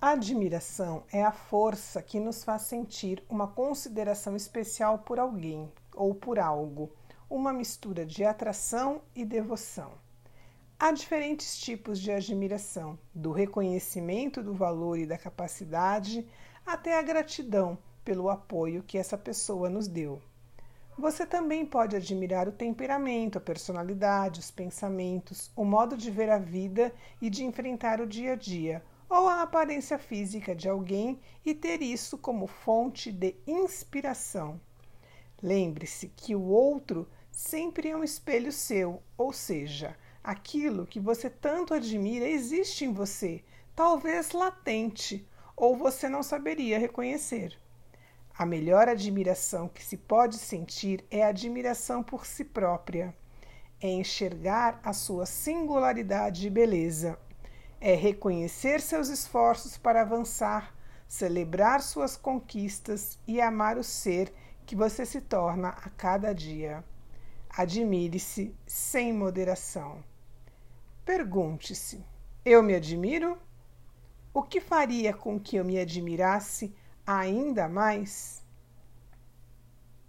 Admiração é a força que nos faz sentir uma consideração especial por alguém ou por algo, uma mistura de atração e devoção. Há diferentes tipos de admiração, do reconhecimento do valor e da capacidade até a gratidão pelo apoio que essa pessoa nos deu. Você também pode admirar o temperamento, a personalidade, os pensamentos, o modo de ver a vida e de enfrentar o dia a dia ou a aparência física de alguém e ter isso como fonte de inspiração. Lembre-se que o outro sempre é um espelho seu, ou seja, aquilo que você tanto admira existe em você, talvez latente, ou você não saberia reconhecer. A melhor admiração que se pode sentir é a admiração por si própria. É enxergar a sua singularidade e beleza é reconhecer seus esforços para avançar, celebrar suas conquistas e amar o ser que você se torna a cada dia. Admire-se sem moderação. Pergunte-se: eu me admiro? O que faria com que eu me admirasse ainda mais?